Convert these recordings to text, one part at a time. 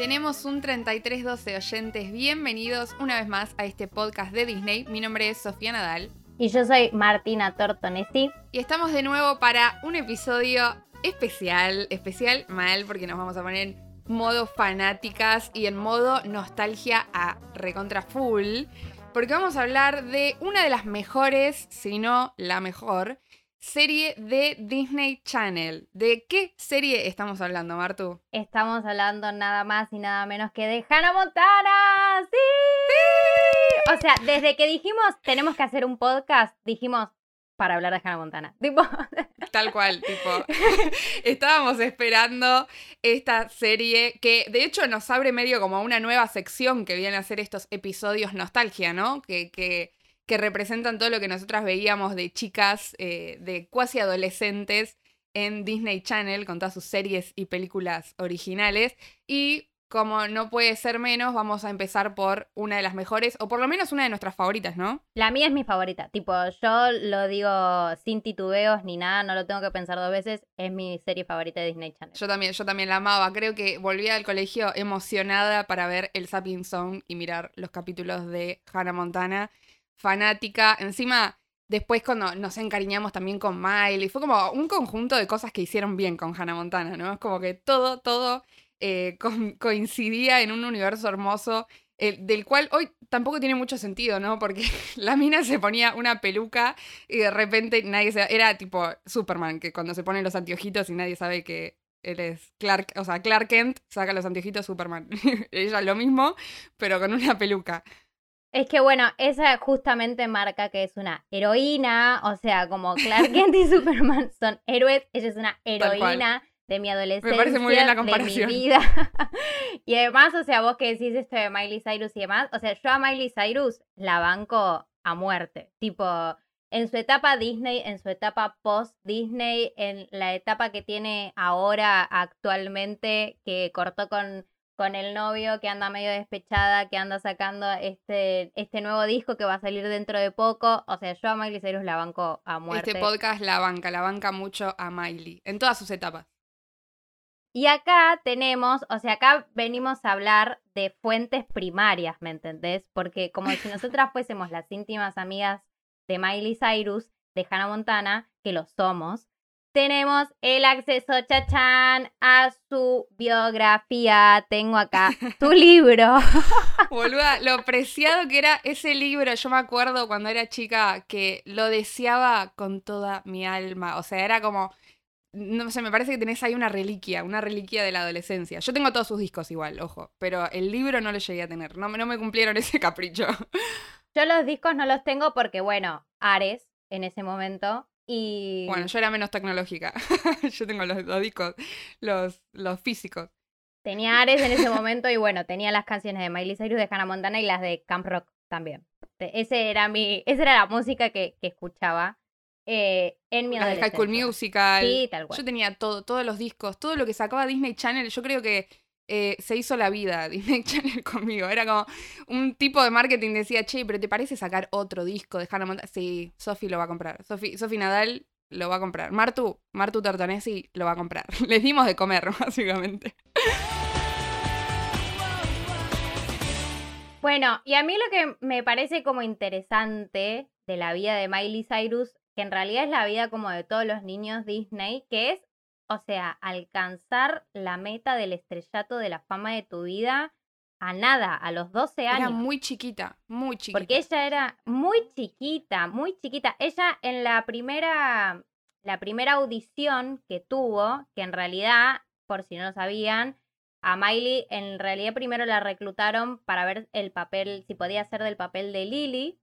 Tenemos un 3312 oyentes. Bienvenidos una vez más a este podcast de Disney. Mi nombre es Sofía Nadal. Y yo soy Martina Tortonesi. Y estamos de nuevo para un episodio especial, especial mal, porque nos vamos a poner en modo fanáticas y en modo nostalgia a recontra full. Porque vamos a hablar de una de las mejores, si no la mejor, serie de Disney Channel. ¿De qué serie estamos hablando, Martu? Estamos hablando nada más y nada menos que de Hannah Montana. ¡Sí! O sea, desde que dijimos tenemos que hacer un podcast, dijimos para hablar de Hannah Montana. Tipo. Tal cual, tipo. Estábamos esperando esta serie que de hecho nos abre medio como una nueva sección que viene a ser estos episodios nostalgia, ¿no? Que, que que representan todo lo que nosotras veíamos de chicas, eh, de cuasi adolescentes en Disney Channel con todas sus series y películas originales. Y como no puede ser menos, vamos a empezar por una de las mejores, o por lo menos una de nuestras favoritas, ¿no? La mía es mi favorita. Tipo, yo lo digo sin titubeos ni nada, no lo tengo que pensar dos veces. Es mi serie favorita de Disney Channel. Yo también, yo también la amaba. Creo que volví al colegio emocionada para ver el Sapping Zone y mirar los capítulos de Hannah Montana fanática. Encima, después cuando nos encariñamos también con Miley, fue como un conjunto de cosas que hicieron bien con Hannah Montana, ¿no? Es como que todo, todo eh, coincidía en un universo hermoso. del cual hoy tampoco tiene mucho sentido, ¿no? Porque la mina se ponía una peluca y de repente nadie se... Era tipo Superman, que cuando se ponen los anteojitos y nadie sabe que él es Clark, o sea, Clark Kent saca los anteojitos Superman. Ella lo mismo, pero con una peluca. Es que bueno, esa justamente marca que es una heroína, o sea, como Clark Kent y Superman son héroes, ella es una heroína de mi adolescencia, Me parece muy bien la comparación. de mi vida. y además, o sea, vos que decís esto de Miley Cyrus y demás, o sea, yo a Miley Cyrus la banco a muerte, tipo en su etapa Disney, en su etapa post Disney, en la etapa que tiene ahora actualmente, que cortó con con el novio que anda medio despechada, que anda sacando este, este nuevo disco que va a salir dentro de poco. O sea, yo a Miley Cyrus la banco a muerte. Este podcast la banca, la banca mucho a Miley, en todas sus etapas. Y acá tenemos, o sea, acá venimos a hablar de fuentes primarias, ¿me entendés? Porque como si nosotras fuésemos las íntimas amigas de Miley Cyrus, de Hannah Montana, que lo somos, tenemos el acceso, chachán, a su biografía. Tengo acá tu libro. Boluda, lo preciado que era ese libro. Yo me acuerdo cuando era chica que lo deseaba con toda mi alma. O sea, era como. No sé, me parece que tenés ahí una reliquia, una reliquia de la adolescencia. Yo tengo todos sus discos igual, ojo, pero el libro no lo llegué a tener. No, no me cumplieron ese capricho. Yo los discos no los tengo porque, bueno, Ares en ese momento y... Bueno, yo era menos tecnológica. yo tengo los, discos, los, los físicos. Tenía Ares en ese momento y bueno, tenía las canciones de Miley Cyrus, de Hannah Montana y las de Camp Rock también. Ese era mi, esa era la música que, que escuchaba eh, en mi adolescencia. High School Musical. Sí, tal cual. Yo tenía todo, todos los discos, todo lo que sacaba Disney Channel. Yo creo que eh, se hizo la vida Disney Channel conmigo. Era como un tipo de marketing decía, che, pero ¿te parece sacar otro disco de Hannah Montana? Sí, Sofi lo va a comprar. Sofi, Nadal lo va a comprar. Martu, Martu Tortonesi lo va a comprar. Les dimos de comer, básicamente. Bueno, y a mí lo que me parece como interesante de la vida de Miley Cyrus, que en realidad es la vida como de todos los niños Disney, que es o sea, alcanzar la meta del estrellato de la fama de tu vida a nada, a los 12 años. Era muy chiquita, muy chiquita. Porque ella era muy chiquita, muy chiquita. Ella en la primera, la primera audición que tuvo, que en realidad, por si no lo sabían, a Miley en realidad primero la reclutaron para ver el papel, si podía ser del papel de Lily,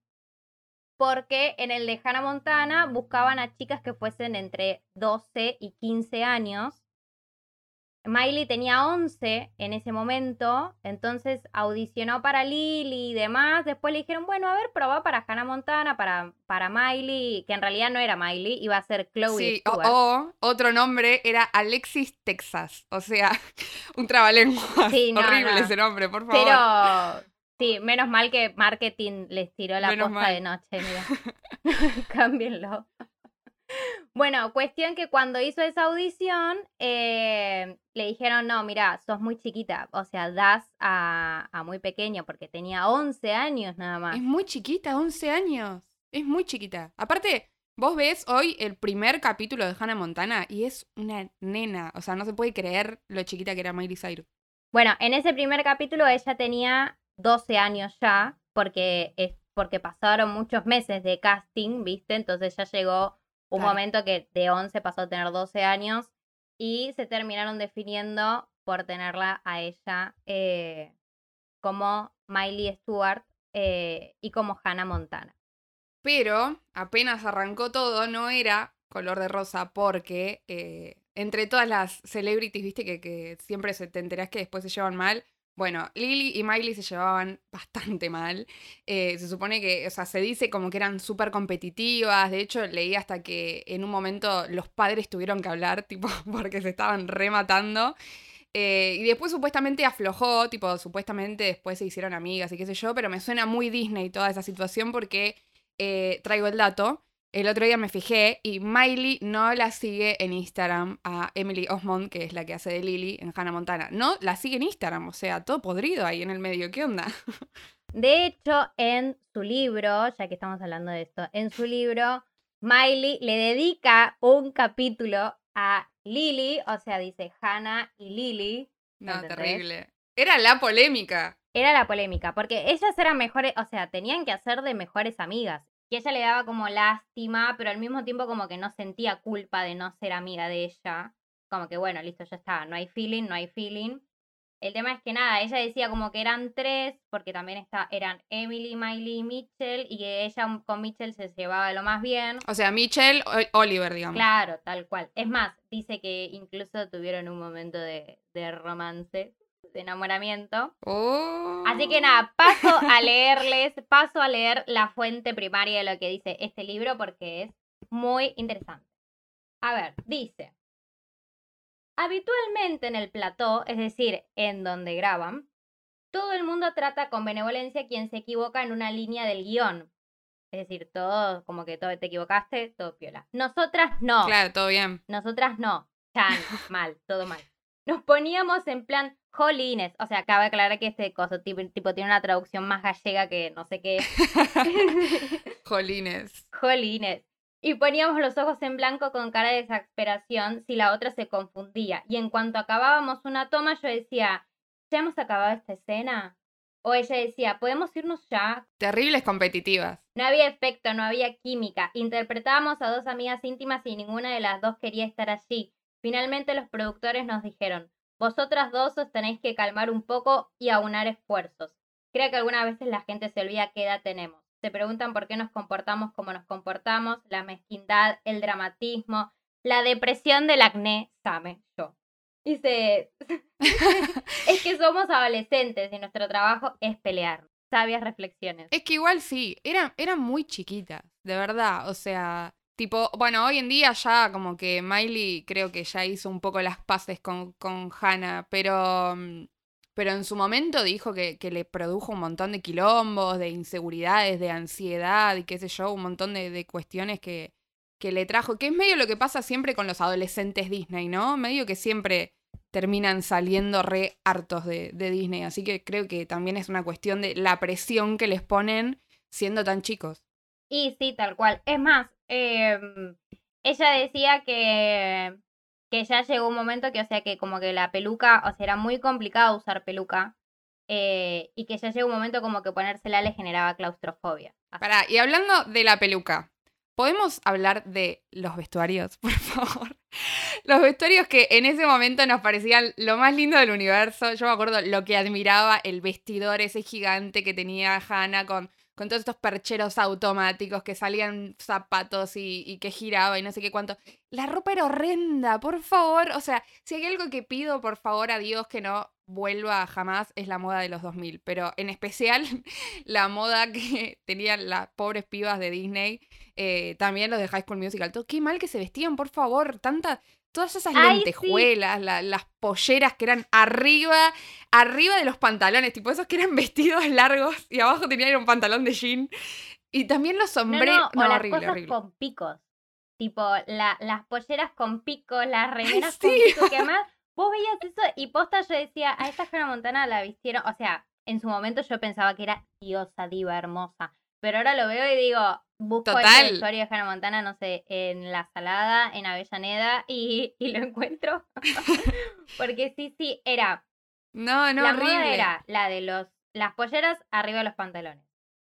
porque en el de Hannah Montana buscaban a chicas que fuesen entre 12 y 15 años. Miley tenía 11 en ese momento, entonces audicionó para Lily y demás. Después le dijeron, bueno, a ver, probá para Hannah Montana, para, para Miley, que en realidad no era Miley, iba a ser Chloe. Sí, o, otro nombre era Alexis Texas, o sea, un trabalenguas. Sí, Horrible ese nombre, por favor. Pero Sí, menos mal que marketing les tiró la posta de noche, mira. Cámbienlo. Bueno, cuestión que cuando hizo esa audición, eh, le dijeron, no, mira, sos muy chiquita, o sea, das a, a muy pequeño, porque tenía 11 años nada más. Es muy chiquita, 11 años. Es muy chiquita. Aparte, vos ves hoy el primer capítulo de Hannah Montana y es una nena. O sea, no se puede creer lo chiquita que era Miley Cyrus. Bueno, en ese primer capítulo ella tenía 12 años ya, porque, es, porque pasaron muchos meses de casting, ¿viste? Entonces ya llegó un Claro. momento que de 11 pasó a tener 12 años y se terminaron definiendo por tenerla a ella eh, como Miley Stewart eh, y como Hannah Montana. Pero apenas arrancó todo, no era color de rosa porque eh, entre todas las celebrities, viste, que, que siempre se, te enterás que después se llevan mal. Bueno, Lily y Miley se llevaban bastante mal. Eh, se supone que, o sea, se dice como que eran súper competitivas. De hecho, leí hasta que en un momento los padres tuvieron que hablar, tipo, porque se estaban rematando. Eh, y después supuestamente aflojó, tipo, supuestamente después se hicieron amigas y qué sé yo, pero me suena muy Disney toda esa situación porque eh, traigo el dato. El otro día me fijé y Miley no la sigue en Instagram a Emily Osmond, que es la que hace de Lily en Hannah Montana. No la sigue en Instagram, o sea, todo podrido ahí en el medio. ¿Qué onda? De hecho, en su libro, ya que estamos hablando de esto, en su libro, Miley le dedica un capítulo a Lily, o sea, dice Hannah y Lily. No, ¿entendés? terrible. Era la polémica. Era la polémica, porque ellas eran mejores, o sea, tenían que hacer de mejores amigas. Y ella le daba como lástima, pero al mismo tiempo como que no sentía culpa de no ser amiga de ella. Como que bueno, listo, ya está, no hay feeling, no hay feeling. El tema es que nada, ella decía como que eran tres, porque también está, eran Emily, Miley y Mitchell, y que ella con Mitchell se llevaba lo más bien. O sea, Michelle, o- Oliver, digamos. Claro, tal cual. Es más, dice que incluso tuvieron un momento de, de romance, de enamoramiento. Oh. Así que nada, paso a leerles, paso a leer la fuente primaria de lo que dice este libro porque es muy interesante. A ver, dice. Habitualmente en el plató, es decir, en donde graban, todo el mundo trata con benevolencia a quien se equivoca en una línea del guion. Es decir, todo, como que todo te equivocaste, todo piola. Nosotras no. Claro, todo bien. Nosotras no. Chan, mal, todo mal. Nos poníamos en plan jolines. O sea, cabe aclarar que este coso tipo, tipo tiene una traducción más gallega que no sé qué. Jolines. jolines. Y poníamos los ojos en blanco con cara de exasperación si la otra se confundía. Y en cuanto acabábamos una toma, yo decía, ¿ya hemos acabado esta escena? O ella decía, ¿podemos irnos ya? Terribles competitivas. No había efecto, no había química. Interpretábamos a dos amigas íntimas y ninguna de las dos quería estar allí. Finalmente los productores nos dijeron, vosotras dos os tenéis que calmar un poco y aunar esfuerzos. Creo que algunas veces la gente se olvida qué edad tenemos. Se preguntan por qué nos comportamos como nos comportamos, la mezquindad, el dramatismo, la depresión del acné, sabe yo. Dice, es que somos adolescentes y nuestro trabajo es pelear. Sabias reflexiones. Es que igual sí, eran, eran muy chiquitas, de verdad. O sea, tipo, bueno, hoy en día ya como que Miley creo que ya hizo un poco las paces con, con Hannah, pero, mm, pero en su momento dijo que, que le produjo un montón de quilombos, de inseguridades, de ansiedad y qué sé yo, un montón de, de cuestiones que, que le trajo, que es medio lo que pasa siempre con los adolescentes Disney, ¿no? Medio que siempre terminan saliendo re hartos de, de Disney, así que creo que también es una cuestión de la presión que les ponen siendo tan chicos. Y sí, tal cual. Es más, em, ella decía que, que ya llegó un momento que, o sea, que como que la peluca, o sea, era muy complicado usar peluca. eh, y que ya llegó un momento como que ponérsela le generaba claustrofobia. Y hablando de la peluca, ¿podemos hablar de los vestuarios, por favor? Los vestuarios que en ese momento nos parecían lo más lindo del universo. Yo me acuerdo lo que admiraba el vestidor ese gigante que tenía Hannah con, con todos estos percheros automáticos que salían zapatos y, que giraba y no sé qué cuánto. La ropa era horrenda, por favor. O sea, si hay algo que pido, por favor, a Dios que no vuelva jamás, es la moda de los 2000. Pero en especial la moda que tenían las pobres pibas de Disney, eh, también los de High School Musical. Todo, qué mal que se vestían, por favor. Tanta, todas esas Ay, sí. lentejuelas, la- las polleras que eran arriba, arriba de los pantalones, tipo esos que eran vestidos largos y abajo tenían un pantalón de jean. Y también los No, sombreros. no, o No, las horrible, cosas horrible. con picos. tipo la, las polleras con pico, las remeras sí. con pico, que además vos veías eso y posta yo decía, a esta Hannah Montana la vistieron, o sea, en su momento yo pensaba que era diosa, diva, hermosa, pero ahora lo veo y digo, busco Total. el vestuario de Hannah Montana, no sé, en La Salada, en Avellaneda y, y lo encuentro. Porque sí, sí, era No, no, la moda horrible. era la de los las polleras arriba de los pantalones,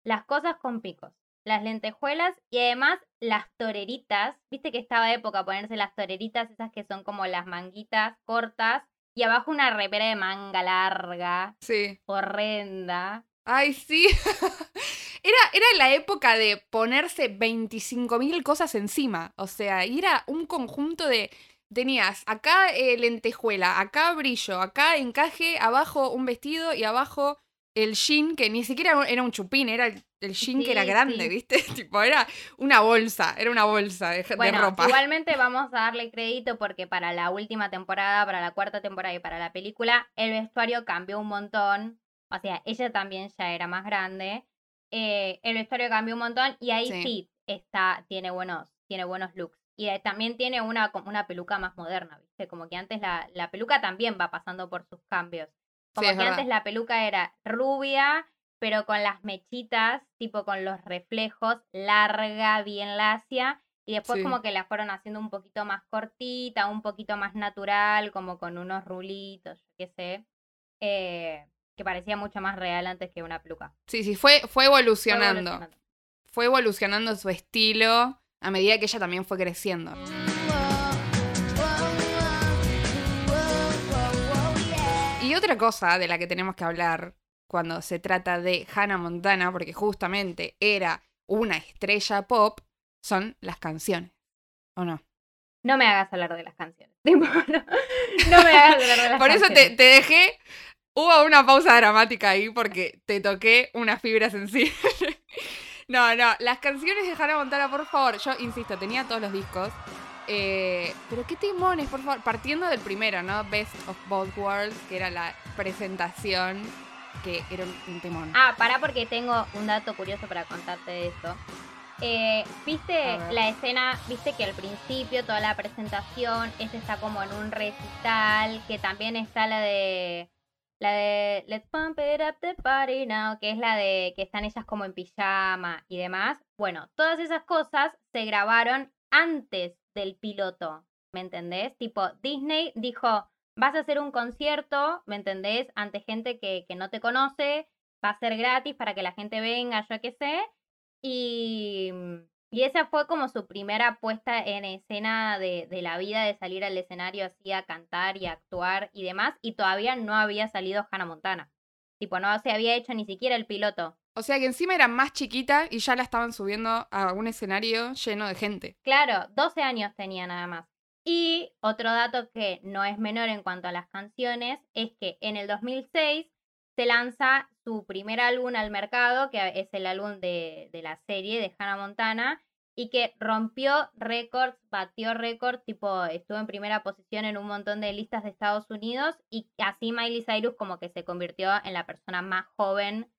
las cosas con picos, las lentejuelas y además las toreritas. Viste que estaba de época ponerse las toreritas, esas que son como las manguitas cortas y abajo una repera de manga larga, Sí. horrenda. Ay, sí. Era, era la época de ponerse 25.000 cosas encima. O sea, y era un conjunto de. Tenías acá eh, lentejuela, acá brillo, acá encaje, abajo un vestido y abajo el jean, que ni siquiera era un chupín, era el, el jean que era grande, sí. ¿viste? tipo, era una bolsa, era una bolsa de, ropa. igualmente vamos a darle crédito porque para la última temporada, para la cuarta temporada y para la película, el vestuario cambió un montón. O sea, ella también ya era más grande. Eh, el vestuario cambió un montón y ahí Sí. sí, está, tiene buenos, tiene buenos looks. Y eh, también tiene una, como una peluca más moderna, ¿viste? Como que antes la, la peluca también va pasando por sus cambios. Como que antes la peluca era rubia, pero con las mechitas, tipo con los reflejos, larga, bien lacia. Y después Sí. como que la fueron haciendo un poquito más cortita, un poquito más natural, como con unos rulitos, yo qué sé. eh, que parecía mucho más real antes que una peluca. Sí, sí, fue, fue Fue evolucionando. Fue evolucionando su estilo a medida que ella también fue creciendo. Y otra cosa de la que tenemos que hablar cuando se trata de Hannah Montana, porque justamente era una estrella pop, son las canciones. ¿O no? No me hagas hablar de las canciones. No, me hagas hablar de las Por eso te, canciones. te dejé. Hubo una pausa dramática ahí porque te toqué una fibra sensible. No, no, las canciones de Hannah Montana, por favor. Yo insisto, tenía todos los discos. Eh, pero qué timones, por favor. Partiendo del primero, ¿no? Best of Both Worlds, que era la presentación, que era un, timón. Ah, pará porque tengo un dato curioso para contarte de esto. Eh, ¿Viste la escena? ¿Viste que al principio toda la presentación, este está como en un recital, que también está la de la de Let's Pump It Up the Party Now, que es la de que están ellas como en pijama y demás. Bueno, todas esas cosas se grabaron antes del piloto, ¿me entendés? Tipo, Disney dijo, vas a hacer un concierto, ¿me entendés? Ante gente que, que no te conoce, va a ser gratis para que la gente venga, yo qué sé. Y, y esa fue como su primera puesta en escena de, de la vida, de salir al escenario así a cantar y a actuar y demás. Y todavía no había salido Hannah Montana. Tipo, no se había hecho ni siquiera el piloto. O sea que encima era más chiquita y ya la estaban subiendo a un escenario lleno de gente. Claro, 12 años tenía nada más. Y otro dato que no es menor en cuanto a las canciones es que en el 2006 se lanza su primer álbum al mercado, que es el álbum de, de la serie de Hannah Montana, y que rompió récords, batió récord, tipo estuvo en primera posición en un montón de listas de Estados Unidos, y así Miley Cyrus como que se convirtió en la persona más joven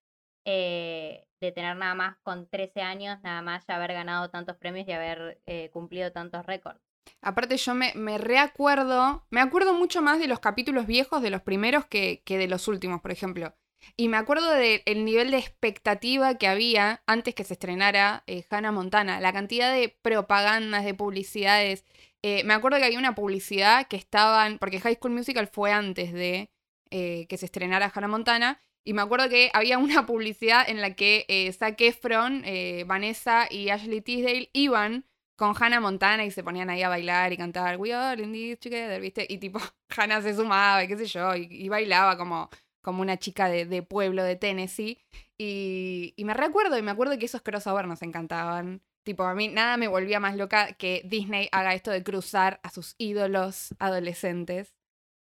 eh, de tener nada más con 13 años, nada más ya haber ganado tantos premios y haber eh, cumplido tantos récords. Aparte yo me, me reacuerdo, me acuerdo mucho más de los capítulos viejos, de los primeros, que, que de los últimos, por ejemplo. Y me acuerdo del nivel de expectativa que había antes que se estrenara eh, Hannah Montana, la cantidad de propagandas, de publicidades. Eh, me acuerdo que había una publicidad que estaban, porque High School Musical fue antes de eh, que se estrenara Hannah Montana, y me acuerdo que había una publicidad en la que Zac Efron, Vanessa y Ashley Tisdale iban con Hannah Montana y se ponían ahí a bailar y cantar We all in this together, ¿viste? Y tipo, Hannah se sumaba y qué sé yo, y bailaba como, como una chica de, pueblo de Tennessee. Y, y me recuerdo, y me acuerdo que esos crossover nos encantaban. Tipo, a mí nada me volvía más loca que Disney haga esto de cruzar a sus ídolos adolescentes.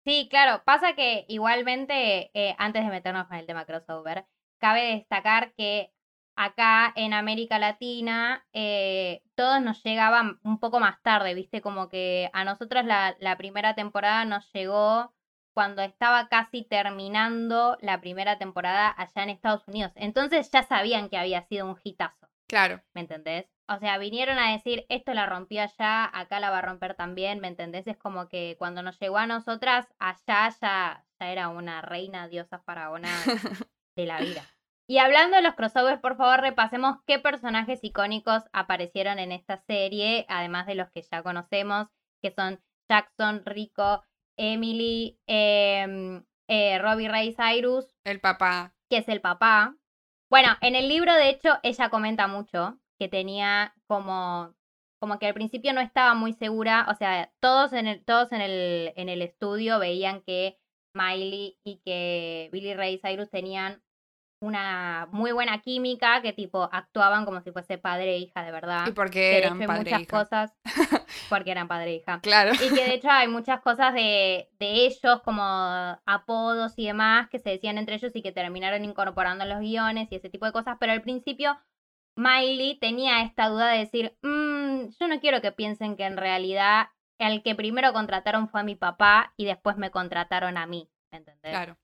Sí, claro, pasa que igualmente, eh, antes de meternos con el tema crossover, cabe destacar que acá en América Latina eh, todos nos llegaban un poco más tarde, ¿viste? Como que a nosotros la primera temporada nos llegó cuando estaba casi terminando la primera temporada allá en Estados Unidos. Entonces ya sabían que había sido un hitazo. Claro. ¿Me entendés? O sea, vinieron a decir, esto la rompió allá, acá la va a romper también, ¿me entendés? Es como que cuando nos llegó a nosotras, allá ya, ya era una reina, diosa faraona de la vida. Y hablando de los crossovers, por favor, repasemos qué personajes icónicos aparecieron en esta serie, además de los que ya conocemos, que son Jackson, Rico, Emily, em, eh, Robbie Ray Cyrus, El papá. que es el papá. Bueno, en el libro, de hecho, ella comenta mucho que tenía como, como que al principio no estaba muy segura, o sea, todos en el, todos en el, en el estudio veían que Miley y que Billy Ray Cyrus tenían una muy buena química, que tipo actuaban como si fuese padre e hija de verdad. Y porque de eran hecho padre e muchas hija. cosas, porque eran padre e hija. Claro. Y que de hecho hay muchas cosas de, de ellos, como apodos y demás, que se decían entre ellos y que terminaron incorporando en los guiones y ese tipo de cosas. Pero al principio, Miley tenía esta duda de decir: "Mm, Yo no quiero que piensen que en realidad el que primero contrataron fue a mi papá y después me contrataron a mí. ¿Me entendés? Claro.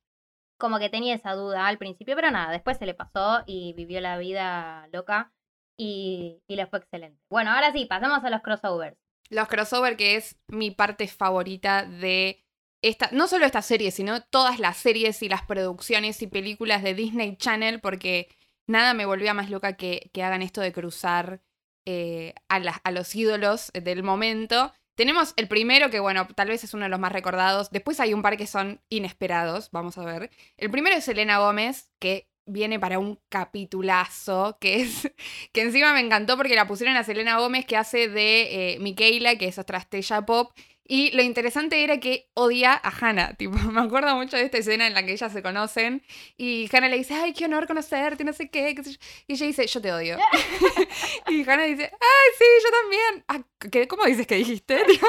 Como que tenía esa duda al principio, pero nada, después se le pasó y vivió la vida loca y, y le fue excelente. Bueno, ahora sí, pasemos a los crossovers. Los crossover, que es mi parte favorita de esta, no solo esta serie, sino todas las series y las producciones y películas de Disney Channel, porque nada me volvía más loca que, que hagan esto de cruzar eh, a, a los ídolos del momento. Tenemos el primero, que bueno, tal vez es uno de los más recordados. Después hay un par que son inesperados, vamos a ver. El primero es Selena Gómez, que viene para un capitulazo, que es que encima me encantó porque la pusieron a Selena Gómez, que hace de eh, Michaela, que es otra estrella pop. Y lo interesante era que odia a Hannah. Tipo, me acuerdo mucho de esta escena en la que ellas se conocen. Y Hannah le dice, ay, qué honor conocerte, no sé qué. qué sé yo". Y ella dice, yo te odio. y Hannah dice, ay, sí, yo también. Ah, ¿qué- ¿Cómo dices que dijiste? Tipo,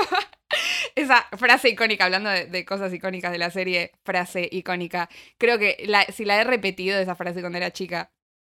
Esa frase icónica, hablando de, de cosas icónicas de la serie, frase icónica. Creo que la- si la he repetido esa frase cuando era chica.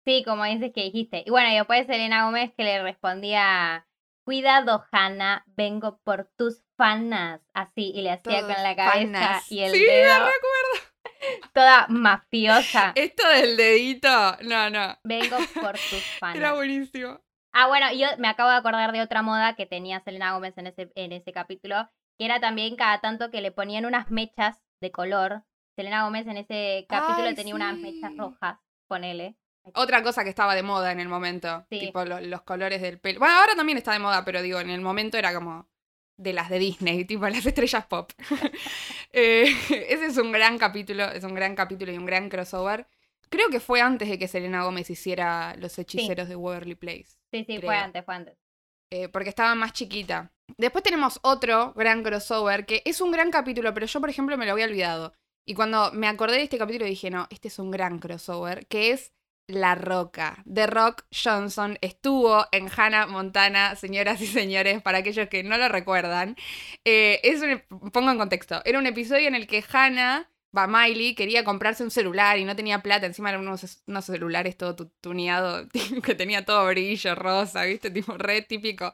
Sí, como dices que dijiste. Y bueno, y después Selena Gómez que le respondía, cuidado, Hanna, vengo por tus fanas. Así, y le hacía Todos con la cabeza fanas. y el Sí, me dedo. recuerdo. Toda mafiosa. Esto del dedito, no, no. Vengo por tus Era fanas. buenísimo. Ah, bueno, yo me acabo de acordar de otra moda que tenía Selena Gómez en ese, en ese capítulo, que era también cada tanto que le ponían unas mechas de color. Selena Gómez en ese capítulo Ay, tenía unas mechas rojas, ponele. Otra cosa que estaba de moda en el momento. Sí. Tipo lo- los colores del pelo. Bueno, ahora también está de moda, pero digo, en el momento era como de las de Disney, tipo las estrellas pop. Eh, ese es un gran capítulo, es un gran capítulo y un gran crossover. Creo que fue antes de que Selena Gómez hiciera Los Hechiceros de Waverly Place. Sí, sí, fue antes, fue antes. eh, porque estaba más chiquita. Después tenemos otro gran crossover, que es un gran capítulo, pero yo, por ejemplo, me lo había olvidado. Y cuando me acordé de este capítulo dije, no, este es un gran crossover, que es La Roca. The Rock Johnson estuvo en Hannah Montana, señoras y señores, para aquellos que no lo recuerdan. Eh, es un, pongo en contexto, era un episodio en el que Hannah, va, Miley, quería comprarse un celular y no tenía plata, encima eran unos, celulares todo tu- tuneado, que tenía todo brillo rosa, ¿viste? Tipo re típico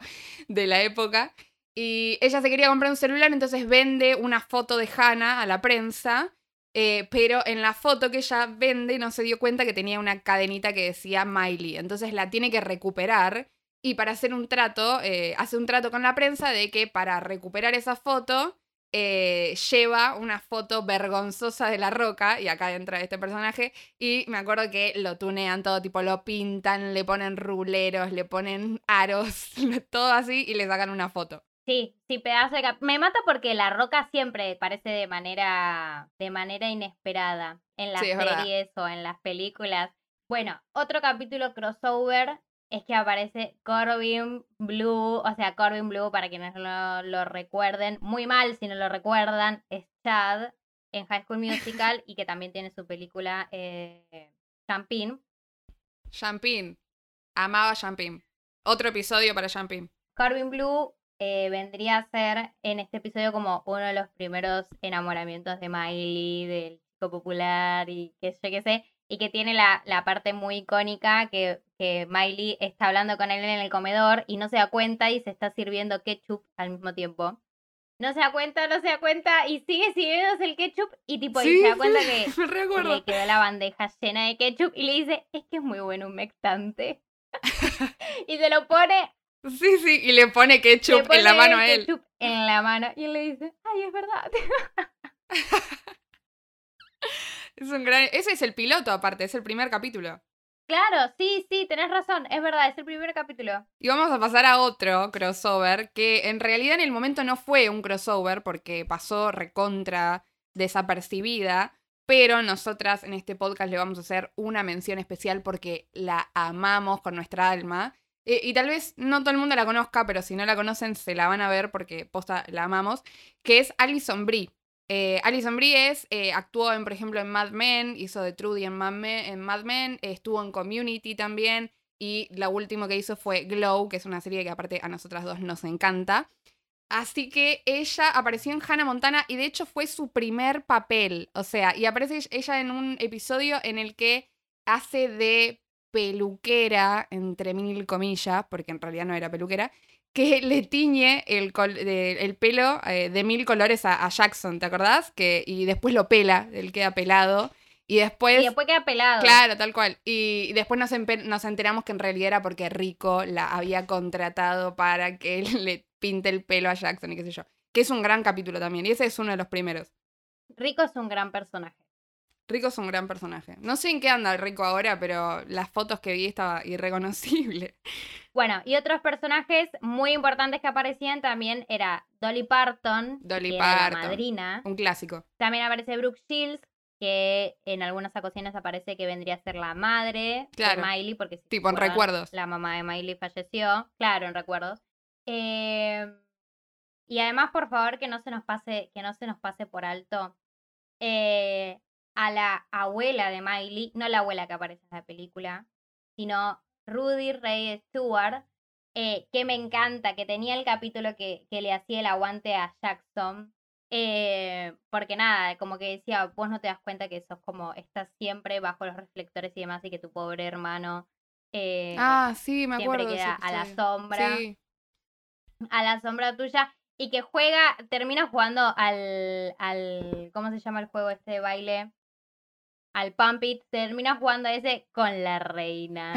de la época. Y ella se quería comprar un celular, entonces vende una foto de Hannah a la prensa. eh, pero en la foto que ella vende no se dio cuenta que tenía una cadenita que decía Miley. Entonces la tiene que recuperar. Y para hacer un trato, eh, hace un trato con la prensa de que para recuperar esa foto, eh, lleva una foto vergonzosa de la roca. Y acá entra este personaje. Y me acuerdo que lo tunean todo, tipo lo pintan, le ponen ruleros, le ponen aros, todo así, y le sacan una foto. Sí, sí, pedazo de cap- Me mata porque la roca siempre parece de manera, de manera inesperada en las Sí, es verdad. series o en las películas. Bueno, otro capítulo crossover es que aparece Corbin Blue, o sea, Corbin Blue, para quienes lo, lo recuerden, muy mal si no lo recuerdan, es Chad en High School Musical y que también tiene su película eh, Champagne. Champagne. Amaba Champagne. Otro episodio para Champagne. Corbin Blue eh, vendría a ser en este episodio como uno de los primeros enamoramientos de Miley, del chico popular y qué sé qué sé, y que tiene la, la parte muy icónica que, que Miley está hablando con él en el comedor y no se da cuenta y se está sirviendo ketchup al mismo tiempo. No se da cuenta, no se da cuenta y sigue sirviéndose el ketchup y tipo y se da cuenta que le quedó la bandeja llena de ketchup y le dice, es que es muy bueno un mectante. y se lo pone. Sí, sí, y le pone ketchup le en la mano a él. ketchup En la mano. Y él le dice, ay, es verdad. Es un gran... Ese es el piloto, aparte, es el primer capítulo. claro, sí, sí, tenés razón. Es verdad, es el primer capítulo. Y vamos a pasar a otro crossover, que en realidad en el momento no fue un crossover porque pasó recontra desapercibida, pero nosotras en este podcast le vamos a hacer una mención especial porque la amamos con nuestra alma. Eh, y tal vez no todo el mundo la conozca, pero si no la conocen se la van a ver porque posta la amamos, que es Alison Brie. Eh, Alison Brie eh, actuó en, por ejemplo, en Mad Men, hizo de Trudy en Mad Men, en Mad Men estuvo en Community también, y la última que hizo fue Glow, que es una serie que aparte a nosotras dos nos encanta. Así que ella apareció en Hannah Montana y de hecho fue su primer papel. O sea, y aparece ella en un episodio en el que hace de peluquera, entre mil comillas, porque en realidad no era peluquera, que le tiñe el, col- de- el pelo eh, de mil colores a, a Jackson, ¿te acordás? Que, y después lo pela, él queda pelado. Y después... y después queda pelado. Claro, tal cual. Y después nos, nos enteramos que en realidad era porque Rico la había contratado para que él le pinte el pelo a Jackson y qué sé yo. Que es un gran capítulo también. Y ese es uno de los primeros. Rico es un gran personaje. Rico es un gran personaje. No sé en qué anda Rico ahora, pero las fotos que vi estaba irreconocible. Bueno, y otros personajes muy importantes que aparecían también era Dolly Parton, Dolly que era la Parton. madrina. Un clásico. También aparece Brooke Shields, que en algunas ocasiones aparece que vendría a ser la madre Claro. de Miley, porque si Tipo en recuerdos. La mamá de Miley falleció. Claro, en recuerdos. Eh, y además, por favor, que no se nos pase, que no se nos pase por alto eh, a la abuela de Miley, no la abuela que aparece en la película, sino Rudy Ray Stewart, eh, que me encanta, que tenía el capítulo que, que le hacía el aguante a Jackson. eh, porque nada, como que decía, vos no te das cuenta que sos como, estás siempre bajo los reflectores y demás, y que tu pobre hermano eh, Ah, sí, me siempre acuerdo. queda a la sombra Sí. a la sombra tuya y que juega, termina jugando al, al, ¿cómo se llama el juego este de baile? Al Pump It, termina jugando a ese con la reina,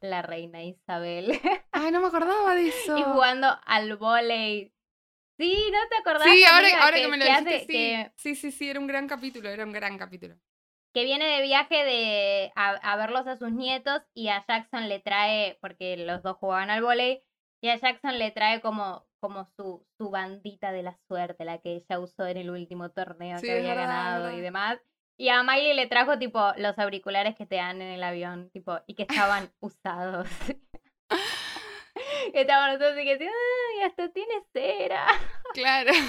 la reina Isabel, Ay, no me acordaba de eso. y jugando al volei. Sí, ¿no te acordás? Sí, ahora, amiga, ahora que, me lo dijiste, hace- sí. que- Sí, sí, sí, era un gran capítulo, era un gran capítulo. que viene de viaje de a, a verlos a sus nietos y a Jackson le trae, porque los dos jugaban al volei, y a Jackson le trae como, como su, su bandita de la suerte, la que ella usó en el último torneo Sí, que había ganado y demás. Y a Miley le trajo tipo los auriculares que te dan en el avión, tipo, y que estaban usados. que estaban usados y que decían, ay, hasta tiene cera. Claro.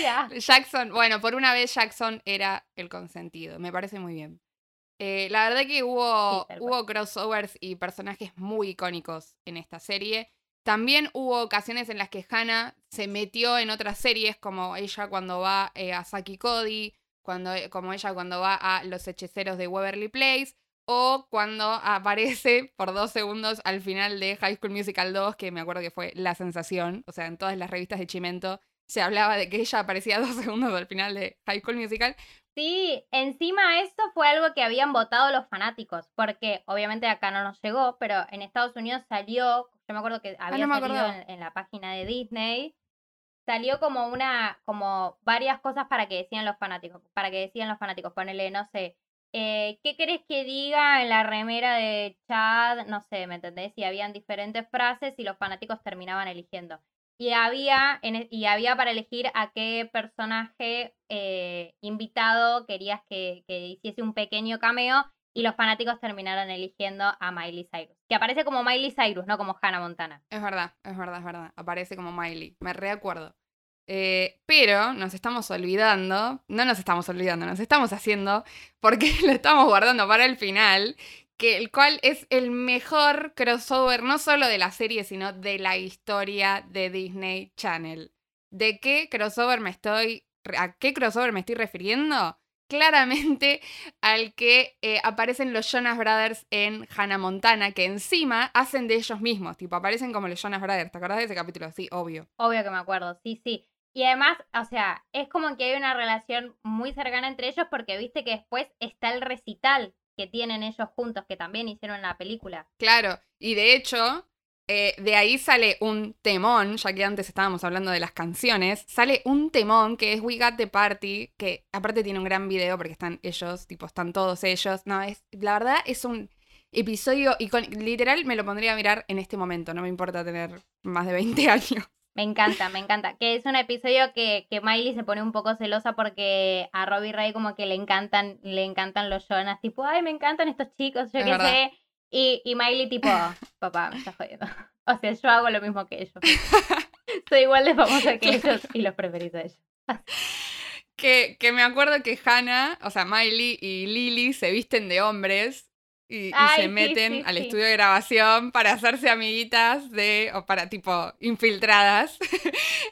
Ya. Jackson, bueno, por una vez Jackson era el consentido. Me parece muy bien. Eh, la verdad que hubo, Sí, hubo crossovers y personajes muy icónicos en esta serie. También hubo ocasiones en las que Hannah se metió en otras series, como ella cuando va eh, a Saki Cody, cuando, como ella cuando va a Los Hechiceros de Waverly Place, o cuando aparece por dos segundos al final de High School Musical 2, que me acuerdo que fue la sensación. O sea, en todas las revistas de Chimento se hablaba de que ella aparecía dos segundos al final de High School Musical. Sí, encima eso fue algo que habían votado los fanáticos, porque obviamente acá no nos llegó, pero en Estados Unidos salió, yo me acuerdo que había Ah, no me salido en la página de Disney, salió como una, como varias cosas para que decían los fanáticos, para que decían los fanáticos, ponele, no sé, eh, ¿qué querés que diga en la remera de Chad? No sé, ¿me entendés? Y habían diferentes frases y los fanáticos terminaban eligiendo. Y había, en e- y había para elegir a qué personaje eh, invitado querías que, que hiciese un pequeño cameo y los fanáticos terminaron eligiendo a Miley Cyrus. Que aparece como Miley Cyrus, no como Hannah Montana. Es verdad, es verdad, es verdad. Aparece como Miley. Me reacuerdo. Eh, pero nos estamos olvidando, no nos estamos olvidando, nos estamos haciendo, porque lo estamos guardando para el final, que el cual es el mejor crossover, no solo de la serie, sino de la historia de Disney Channel. ¿De qué crossover me estoy, a qué crossover me estoy refiriendo? Claramente al que eh, aparecen los Jonas Brothers en Hannah Montana, que encima hacen de ellos mismos, tipo, aparecen como los Jonas Brothers. ¿Te acordás de ese capítulo? Sí, obvio. Obvio que me acuerdo, sí, sí. Y además, o sea, es como que hay una relación muy cercana entre ellos porque viste que después está el recital que tienen ellos juntos, que también hicieron la película. Claro, y de hecho, eh, de ahí sale un temón, ya que antes estábamos hablando de las canciones, sale un temón que es We Got the Party, que aparte tiene un gran video porque están ellos, tipo, están todos ellos. No, es, la verdad es un episodio y literal me lo pondría a mirar en este momento, no me importa tener más de 20 años. Me encanta, me encanta. Que es un episodio que, que Miley se pone un poco celosa porque a Robbie Ray como que le encantan, le encantan los Jonas, tipo, ay, me encantan estos chicos, yo qué sé. Y, y Miley tipo, papá, me estás jodiendo. O sea, yo hago lo mismo que ellos. Soy igual de famosa que ellos y los preferís a ellos. que, que me acuerdo que Hannah, o sea, Miley y Lily se visten de hombres y, se meten al estudio de grabación para hacerse amiguitas de, o para tipo infiltradas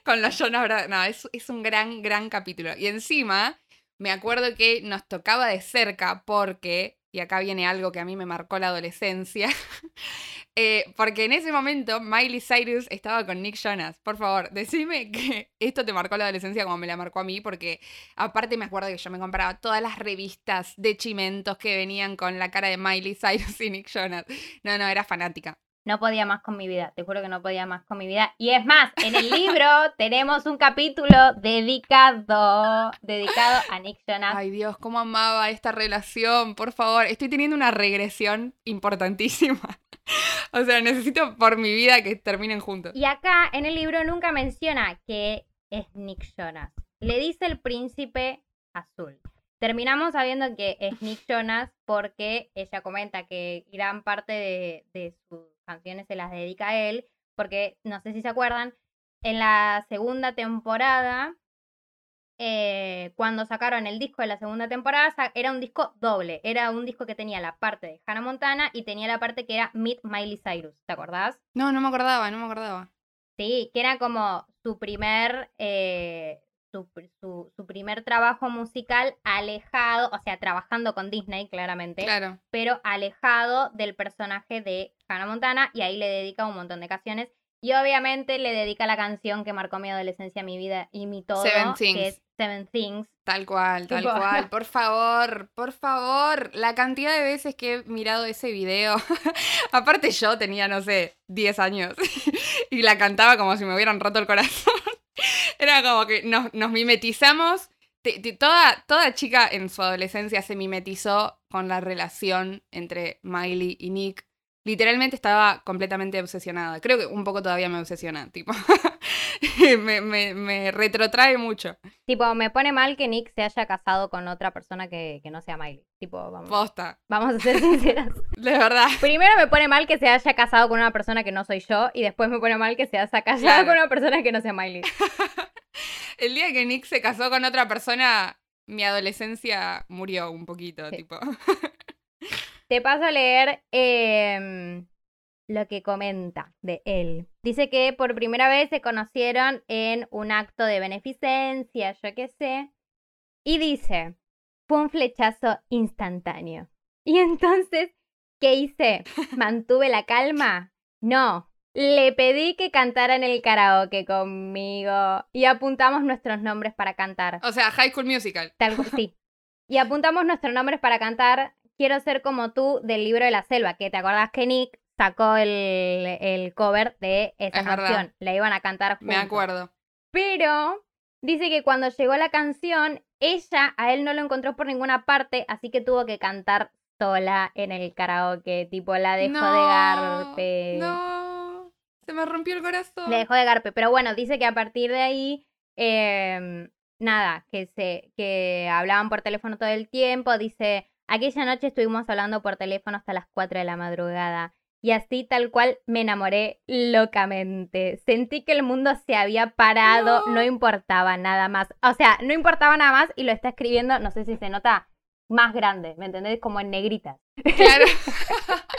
con los Jonas No, es, es un gran, gran capítulo. Y encima, me acuerdo que nos tocaba de cerca porque, y acá viene algo que a mí me marcó la adolescencia, eh, porque en ese momento Miley Cyrus estaba con Nick Jonas. Por favor, decime que esto te marcó la adolescencia como me la marcó a mí, porque aparte me acuerdo que yo me compraba todas las revistas de chimentos que venían con la cara de Miley Cyrus y Nick Jonas. No, no, era fanática. No podía más con mi vida, te juro que no podía más con mi vida. Y es más, en el libro tenemos un capítulo dedicado, dedicado a Nick Jonas. Ay Dios, cómo amaba esta relación, por favor. Estoy teniendo una regresión importantísima. o sea, necesito por mi vida que terminen juntos. Y acá en el libro nunca menciona que es Nick Jonas. Le dice el príncipe azul. Terminamos sabiendo que es Nick Jonas porque ella comenta que gran parte de, de sus canciones se las dedica a él, porque no sé si se acuerdan, en la segunda temporada eh, cuando sacaron el disco de la segunda temporada, era un disco doble. Era un disco que tenía la parte de Hannah Montana y tenía la parte que era Meet Miley Cyrus. ¿Te acordás? No, no me acordaba, no me acordaba. Sí, que era como su primer. Eh, su, su, primer trabajo musical alejado, o sea, trabajando con Disney, claramente. Claro. Pero alejado del personaje de Hannah Montana y ahí le dedica un montón de canciones. Y obviamente le dedica la canción que marcó mi adolescencia, mi vida y mi todo, Seven que es Seven Things. Tal cual, tal cual. Por favor, por favor. La cantidad de veces que he mirado ese video. Aparte yo tenía, no sé, 10 años. y la cantaba como si me hubieran roto el corazón. Era como que nos, nos mimetizamos. Toda, toda chica en su adolescencia se mimetizó con la relación entre Miley y Nick literalmente estaba completamente obsesionada. Creo que un poco todavía me obsesiona, tipo. me, me, retrotrae mucho. Tipo, me pone mal que Nick se haya casado con otra persona que, no sea Miley. Tipo, vamos. Posta. Vamos a ser sinceras. De verdad. Primero me pone mal que se haya casado con una persona que no soy yo. Y después me pone mal que se haya casado con una persona que no sea Miley. El día que Nick se casó con otra persona, mi adolescencia murió un poquito, tipo. Te paso a leer em, lo que comenta de él. Dice que por primera vez se conocieron en un acto de beneficencia, yo qué sé. Y dice, fue un flechazo instantáneo. Y entonces, ¿qué hice? ¿Mantuve la calma? No. Le pedí que cantara en el karaoke conmigo y apuntamos nuestros nombres para cantar. O sea, High School Musical. Tal, sí. Y apuntamos nuestros nombres para cantar Quiero ser como tú del libro de la selva, que te acordás que Nick sacó el, cover de esa canción. La iban a cantar juntos. Me acuerdo. Pero dice que cuando llegó la canción, ella a él no lo encontró por ninguna parte, así que tuvo que cantar sola en el karaoke, tipo la dejó de garpe. No, se me rompió el corazón. Le dejó de garpe, pero bueno, dice que a partir de ahí, em, nada, que se, que hablaban por teléfono todo el tiempo, dice, Aquella noche estuvimos hablando por teléfono hasta las 4 de la madrugada. Y así tal cual me enamoré locamente. Sentí que el mundo se había parado, no. importaba nada más. O sea, no importaba nada más y lo está escribiendo, no sé si se nota más grande, ¿me entendés? Como en negritas. Claro.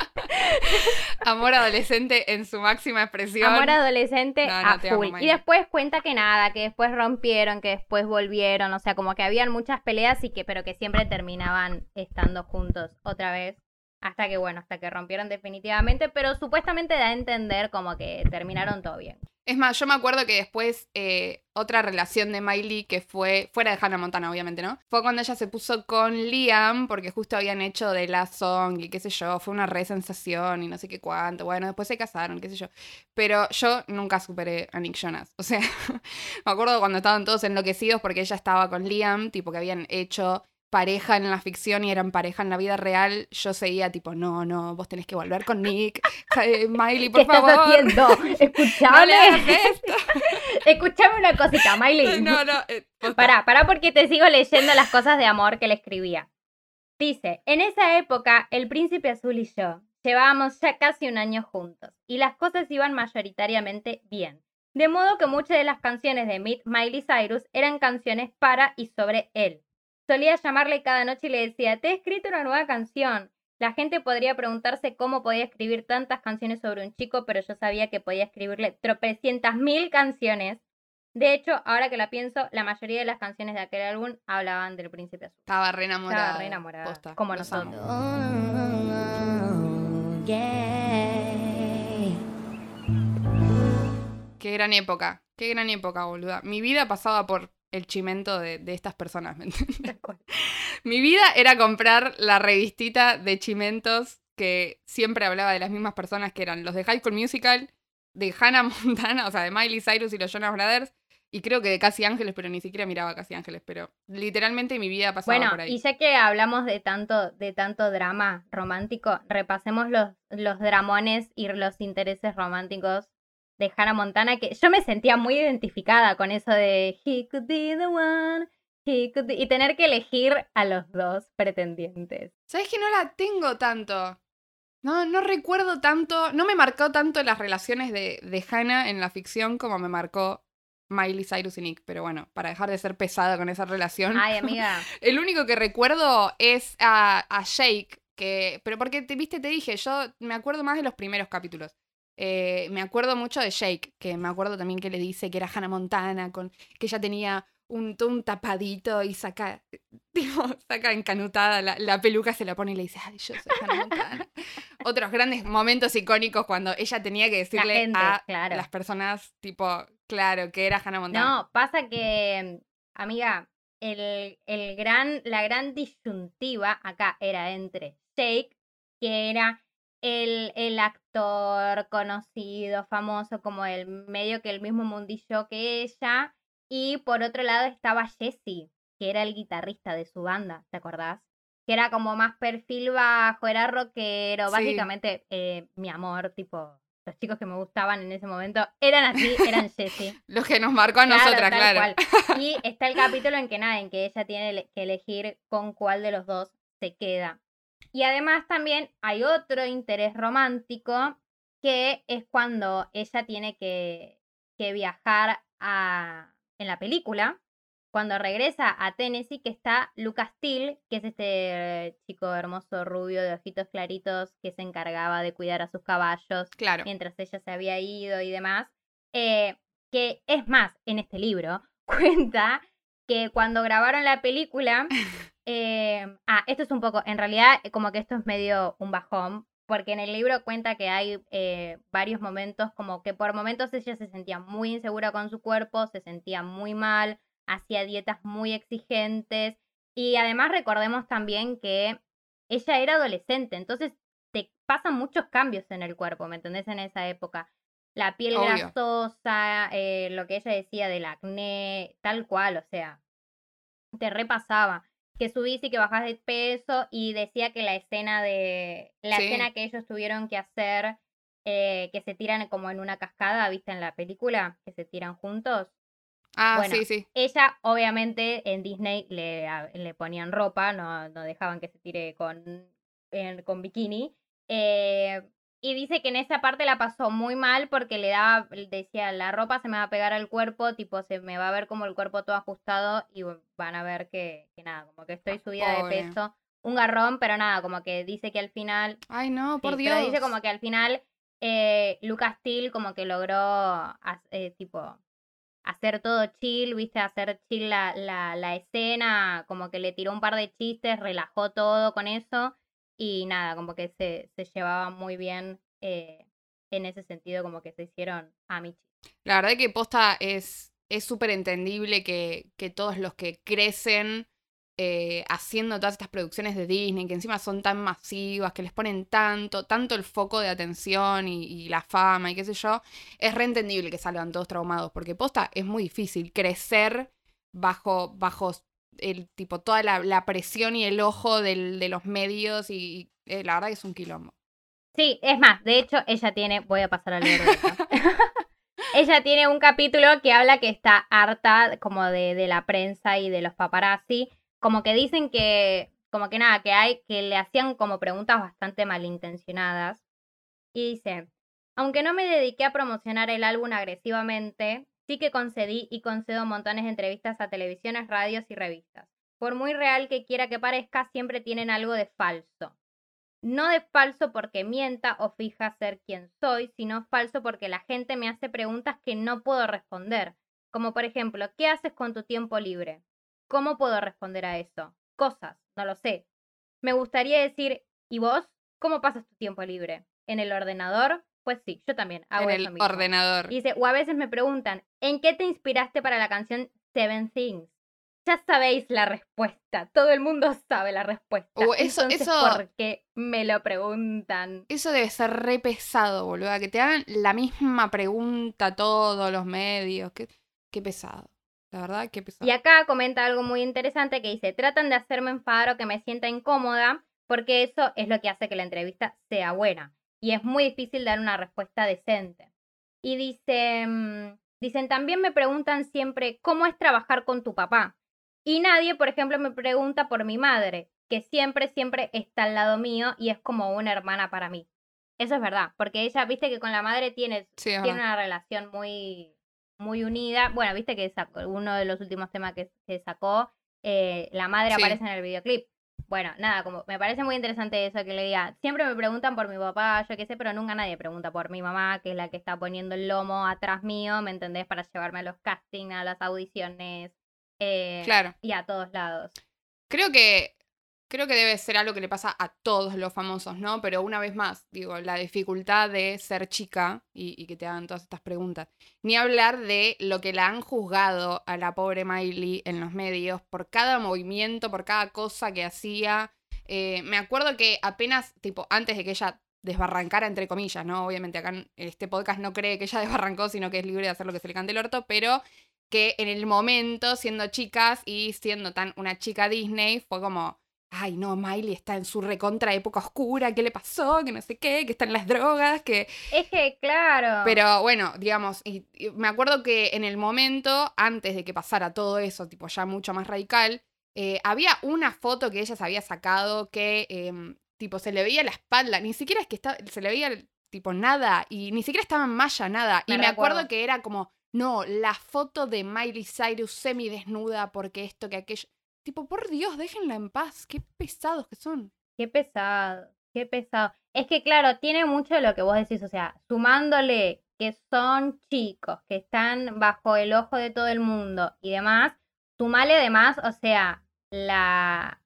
Amor adolescente en su máxima expresión. Amor adolescente a full. y después cuenta que nada, que después rompieron, que después volvieron, o sea, como que habían muchas peleas y que, pero que siempre terminaban estando juntos otra vez. Hasta que, bueno, hasta que rompieron definitivamente, pero supuestamente da a entender como que terminaron todo bien. Es más, yo me acuerdo que después eh, otra relación de Miley que fue, fuera de Hannah Montana, obviamente, ¿no? Fue cuando ella se puso con Liam, porque justo habían hecho de la song y qué sé yo, fue una re sensación y no sé qué cuánto. Bueno, después se casaron, qué sé yo. Pero yo nunca superé a Nick Jonas. O sea, me acuerdo cuando estaban todos enloquecidos porque ella estaba con Liam, tipo que habían hecho pareja en la ficción y eran pareja en la vida real, yo seguía tipo, no, no, vos tenés que volver con Nick. Eh, Miley, por ¿Qué favor. estás haciendo? No Escuchame. hagas esto. Escuchame una cosita, Miley. No, no. eh. Pará, pará porque te sigo leyendo las cosas de amor que le escribía. Dice, en esa época, el príncipe azul y yo llevábamos ya casi un año juntos y las cosas iban mayoritariamente bien. De modo que muchas de las canciones de Mi- Miley Cyrus eran canciones para y sobre él. Solía llamarle cada noche y le decía, te he escrito una nueva canción. La gente podría preguntarse cómo podía escribir tantas canciones sobre un chico, pero yo sabía que podía escribirle tropecientas mil canciones de hecho, ahora que la pienso, la mayoría de las canciones de aquel álbum hablaban del príncipe azul. Estaba re enamorada. Estaba re enamorada, Posta, como nosotros. Oh, yeah. Qué gran época. Qué gran época, boluda. Mi vida pasaba por el chimento de, de estas personas, ¿me entiendes? Mi vida era comprar la revistita de chimentos que siempre hablaba de las mismas personas que eran los de High School Musical, de Hannah Montana, o sea, de Miley Cyrus y los Jonas Brothers, y creo que de Casi Ángeles, pero ni siquiera miraba Casi Ángeles, pero literalmente mi vida pasaba Bueno, por ahí. y ya que hablamos de tanto, de tanto drama romántico, repasemos los, los dramones y los intereses románticos de Hannah Montana, que yo me sentía muy identificada con eso de He could be the one, he could be... y tener que elegir a los dos pretendientes. ¿Sabes que no la tengo tanto? No, no recuerdo tanto, no me marcó tanto las relaciones de, de Hannah en la ficción como me marcó Miley Cyrus y Nick, pero bueno, para dejar de ser pesada con esa relación. Ay, amiga. El único que recuerdo es a, a Jake, que, pero porque, te, viste, te dije, yo me acuerdo más de los primeros capítulos. Eh, me acuerdo mucho de Jake, que me acuerdo también que le dice que era Hannah Montana, con, que ella tenía un, todo un tapadito y saca, tipo, saca encanutada la, la peluca, se la pone y le dice, ay, yo soy Hannah Montana. Otros grandes momentos icónicos cuando ella tenía que decirle gente, a claro. las personas, tipo, claro, que era Hannah Montana. No, pasa que, amiga, el, el gran, la gran disyuntiva acá era entre Jake, que era el, el actor conocido, famoso, como el medio que el mismo mundillo que ella, y por otro lado estaba Jesse, que era el guitarrista de su banda, ¿te acordás? Que era como más perfil bajo, era rockero, Sí. básicamente eh, mi amor, tipo, los chicos que me gustaban en ese momento eran así, eran Jesse. Lo que nos marcó a Claro, nosotras, claro. cual. Y está el capítulo en que nada, en que ella tiene que elegir con cuál de los dos se queda. Y además también hay otro interés romántico que es cuando ella tiene que, que viajar a, en la película, cuando regresa a Tennessee, que está Lucas Till, que es este chico hermoso rubio de ojitos claritos que se encargaba de cuidar a sus caballos Claro. mientras ella se había ido y demás. eh, que es más, en este libro cuenta que cuando grabaron la película, eh, ah, esto es un poco, en realidad eh, como que esto es medio un bajón, porque en el libro cuenta que hay eh, varios momentos, como que por momentos ella se sentía muy insegura con su cuerpo, se sentía muy mal, hacía dietas muy exigentes y además recordemos también que ella era adolescente, entonces te pasan muchos cambios en el cuerpo, ¿me entendés? En esa época. La piel Obvio. grasosa, eh, lo que ella decía del acné, tal cual, o sea, te repasaba. Que subís y que bajás de peso y decía que la escena de. La Sí. escena que ellos tuvieron que hacer, eh, que se tiran como en una cascada, ¿viste? En la película, que se tiran juntos. Ah, Bueno, sí, sí. Ella, obviamente, en Disney le, a- le ponían ropa, no, no dejaban que se tire con, en- con bikini. Eh, y dice que en esa parte la pasó muy mal porque le daba, decía, la ropa se me va a pegar al cuerpo, tipo, se me va a ver como el cuerpo todo ajustado y van a ver que, que nada, como que estoy subida Pobre. de peso. Un garrón, pero nada, como que dice que al final Ay, no, por Sí, Dios. Pero dice como que al final eh, Lucas Till como que logró eh, tipo hacer todo chill, viste, hacer chill la, la, la escena, como que le tiró un par de chistes, relajó todo con eso y nada, como que se, se llevaba muy bien eh, en ese sentido, como que se hicieron amichis. La verdad que posta es súper entendible que, que todos los que crecen eh, haciendo todas estas producciones de Disney, que encima son tan masivas, que les ponen tanto, tanto el foco de atención y, la fama y qué sé yo, es reentendible que salgan todos traumados, porque posta es muy difícil crecer bajo, bajo el tipo, toda la, presión y el ojo de los medios y, eh, la verdad que es un quilombo. Sí, es más, de hecho, ella tiene, voy a pasar a leer ella tiene un capítulo que habla que está harta como de, de la prensa y de los paparazzi como que dicen que, como que nada, que hay, que le hacían como preguntas bastante malintencionadas. Y dice, aunque no me dediqué a promocionar el álbum agresivamente, sí que concedí y concedo montones de entrevistas a televisiones, radios y revistas. Por muy real que quiera que parezca, siempre tienen algo de falso. No de falso porque mienta o fija ser quien soy, sino falso porque la gente me hace preguntas que no puedo responder. Como por ejemplo, ¿qué haces con tu tiempo libre? ¿Cómo puedo responder a eso? Cosas, no lo sé. Me gustaría decir, ¿y vos? ¿Cómo pasas tu tiempo libre? ¿En el ordenador? Pues sí, yo también hago en el ordenador. dice, o a veces me preguntan, ¿en qué te inspiraste para la canción Seven Things? Ya sabéis la respuesta. Todo el mundo sabe la respuesta. Uh, eso, eso. ¿Por qué me lo preguntan? Eso debe ser re pesado, boludo. Que te hagan la misma pregunta todos los medios. Qué, qué pesado. La verdad, qué pesado. Y acá comenta algo muy interesante que dice, tratan de hacerme enfadar o que me sienta incómoda porque eso es lo que hace que la entrevista sea buena. Y es muy difícil dar una respuesta decente. Y dice, mm, dicen, también me preguntan siempre, ¿cómo es trabajar con tu papá? Y nadie, por ejemplo, me pregunta por mi madre, que siempre, siempre está al lado mío y es como una hermana para mí. Eso es verdad, porque ella, viste que con la madre tiene, tiene una relación muy, muy unida. Bueno, viste que sacó, uno de los últimos temas que, sacó, eh, la madre aparece en el videoclip. Bueno, nada, como me parece muy interesante eso que le diga. Siempre me preguntan por mi papá, yo qué sé, pero nunca nadie pregunta por mi mamá, que es la que está poniendo el lomo atrás mío, ¿me entendés? Para llevarme a los castings, a las audiciones. Eh, claro. Y a todos lados. Creo que creo que debe ser algo que le pasa a todos los famosos, ¿no? Pero una vez más, digo, la dificultad de ser chica y, que te hagan todas estas preguntas. Ni hablar de lo que la han juzgado a la pobre Miley en los medios por cada movimiento, por cada cosa que hacía. Eh, me acuerdo que apenas, tipo, antes de que ella desbarrancara, entre comillas, ¿no? Obviamente acá en este podcast no cree que ella desbarrancó, sino que es libre de hacer lo que se le cante el orto, pero que en el momento, siendo chicas y siendo tan una chica Disney, fue como ay, no, Miley está en su recontra época oscura, ¿qué le pasó? Que no sé qué, que están las drogas, que... Es que, claro. Pero bueno, digamos, y, me acuerdo que en el momento, antes de que pasara todo eso, tipo ya mucho más radical, eh, había una foto que ella se había sacado que, em, tipo, se le veía la espalda, ni siquiera es que se le veía, tipo, nada, y ni siquiera estaba en malla, nada. y me acuerdo que era como, no, la foto de Miley Cyrus semi desnuda porque esto, que aquello... Tipo, por Dios, déjenla en paz. Qué pesados que son. Qué pesado, qué pesado. Es que, claro, tiene mucho de lo que vos decís, o sea, sumándole que son chicos, que están bajo el ojo de todo el mundo y demás, sumale además, o sea, la...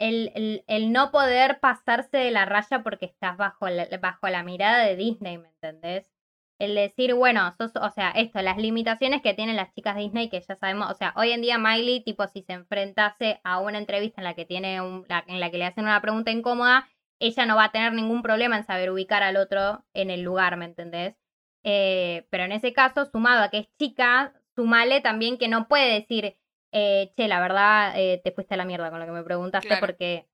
El, el, el no poder pasarse de la raya porque estás bajo la, bajo la mirada de Disney, ¿me entendés? El decir, bueno, o sea, esto, las limitaciones que tienen las chicas Disney, que ya sabemos, o sea, hoy en día Miley, tipo, si se enfrentase a una entrevista en la que tiene un, en la que le hacen una pregunta incómoda, ella no va a tener ningún problema en saber ubicar al otro en el lugar, ¿me entendés? Eh, pero en ese caso, sumado a que es chica, sumale también que no puede decir, eh, che, la verdad, eh, te fuiste a la mierda con lo que me preguntaste porque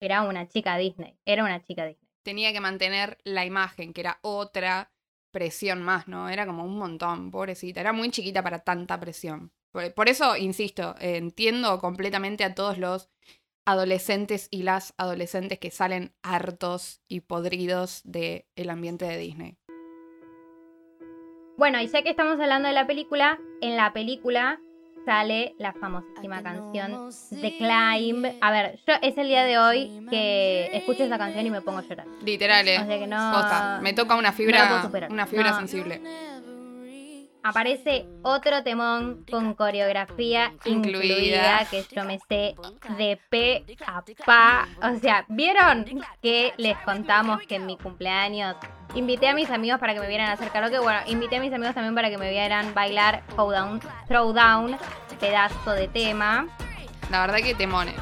era una chica Disney, era una chica Disney. Tenía que mantener la imagen, que era otra, presión más, ¿no? Era como un montón, pobrecita. Era muy chiquita para tanta presión. Por, eso, insisto, entiendo completamente a todos los adolescentes y las adolescentes que salen hartos y podridos del el ambiente de Disney. Bueno, y ya que estamos hablando de la película, en la película sale la famosísima canción The Climb. A ver, yo es el día de hoy que escucho esa canción y me pongo a llorar. Literal, eh. O sea que no, Me toca una fibra, una fibra sensible. Aparece otro temón con coreografía incluida, Incluida. que yo me sé de pe a pa. O sea, ¿vieron que les contamos que en mi cumpleaños invité a mis amigos para que me vieran hacer karaoke? Bueno, invité a mis amigos también para que me vieran bailar Throwdown, Throwdown pedazo de tema. La verdad que temone.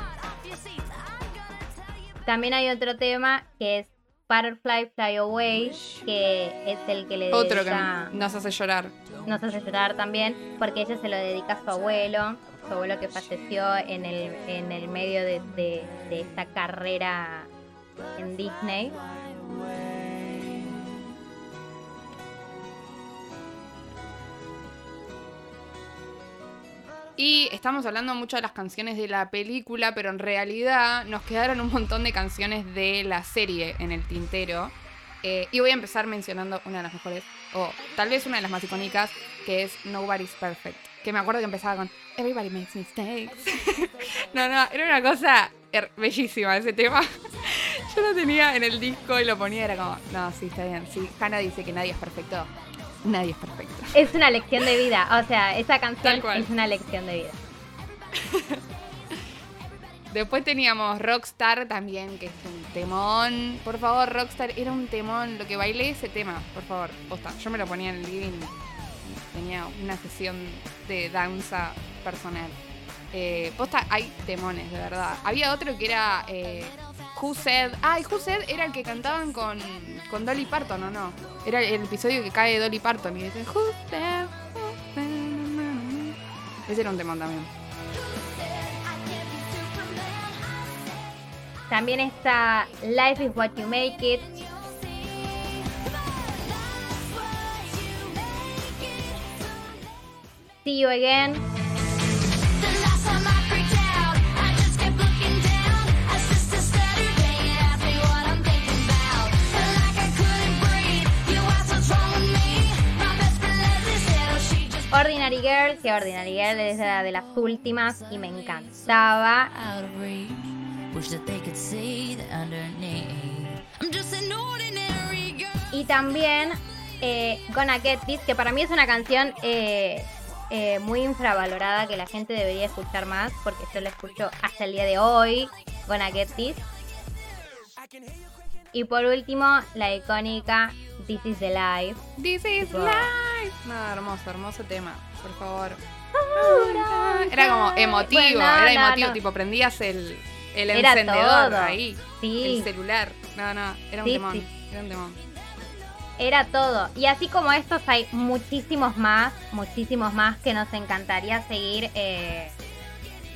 También hay otro tema que es Butterfly Fly Away, que es el que le Otro que nos hace llorar. nos hace llorar también, porque ella se lo dedica a su abuelo, su abuelo que falleció en el, en el medio de, de- de esta carrera en Disney. Y estamos hablando mucho de las canciones de la película, pero en realidad nos quedaron un montón de canciones de la serie en el tintero. Eh, y voy a empezar mencionando una de las mejores, o tal vez una de las más icónicas, que es Nobody's Perfect. Que me acuerdo que empezaba con Everybody makes mistakes. no, no, era una cosa bellísima ese tema. Yo lo tenía en el disco y lo ponía, era como, no, sí, está bien. Sí, Hannah dice que nadie es perfecto. Nadie es perfecto. Es una lección de vida, o sea, esa canción es una lección de vida. Después teníamos Rockstar también, que es un temón. Por favor, Rockstar era un temón. Lo que bailé ese tema, por favor. Posta. Yo me lo ponía en el living. Tenía una sesión de danza personal. Eh, posta, hay temones, de verdad. Había otro que era eh, Who Said. Ay, Who Said era el que cantaban con, con Dolly Parton, ¿o no? Era el episodio que cae Dolly Parton y dicen Who Said. Ese era un temón también. También está Life is What You Make It, See You Again, Ordinary Girl, que Ordinary Girl es la de las últimas y me encantaba. Y también eh, Gonna Get This, que para mí es una canción eh, eh, muy infravalorada que la gente debería escuchar más, porque yo la escucho hasta el día de hoy. Gonna Get This. Y por último, la icónica This is the Life. This is Tipo- life. No, hermoso, hermoso tema, por favor. Era como emotivo, Bueno, era no, emotivo, no. tipo prendías el, el Era encendedor todo. ahí, Sí. el celular. No, no, era un Sí, temón, sí. era un temón. Era todo. Y así como estos hay muchísimos más, muchísimos más que nos encantaría seguir, eh,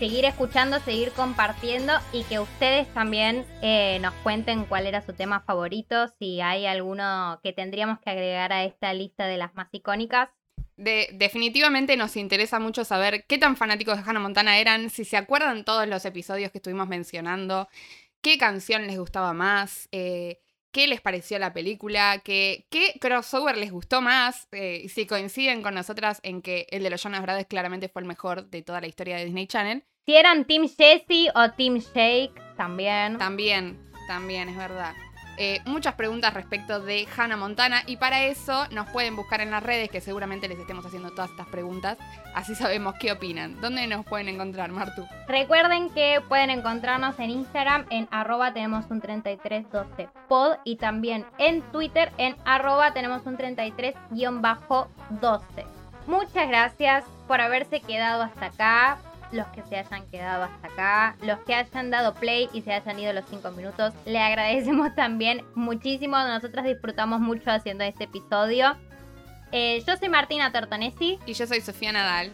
seguir escuchando, seguir compartiendo y que ustedes también eh, nos cuenten cuál era su tema favorito, si hay alguno que tendríamos que agregar a esta lista de las más icónicas. De- definitivamente nos interesa mucho saber qué tan fanáticos de Hannah Montana eran, si se acuerdan todos los episodios que estuvimos mencionando, qué canción les gustaba más, eh, qué les pareció la película, qué, crossover les gustó más, eh, si coinciden con nosotras en que el de los Jonas Brothers claramente fue el mejor de toda la historia de Disney Channel. Si eran Team Jessie o Team Shake, también. También, también, es verdad. Eh, muchas preguntas respecto de Hannah Montana y para eso nos pueden buscar en las redes que seguramente les estemos haciendo todas estas preguntas, así sabemos qué opinan. ¿Dónde nos pueden encontrar, Martu? Recuerden que pueden encontrarnos en Instagram en arroba tenemos un 3312 pod y también en Twitter en arroba tenemos un 33 12. Muchas gracias por haberse quedado hasta acá, los que se hayan quedado hasta acá, los que hayan dado play y se hayan ido los 5 minutos. Le agradecemos también muchísimo, nosotros disfrutamos mucho haciendo este episodio. Eh, yo soy Martina Tortonesi. Y yo soy Sofía Nadal.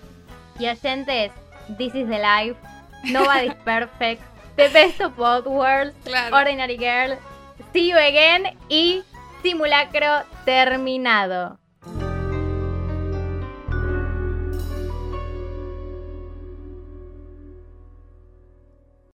Y oyentes, this is the life. Nobody's perfect. The best of both worlds. Claro. Ordinary girl. See you again. Y simulacro terminado.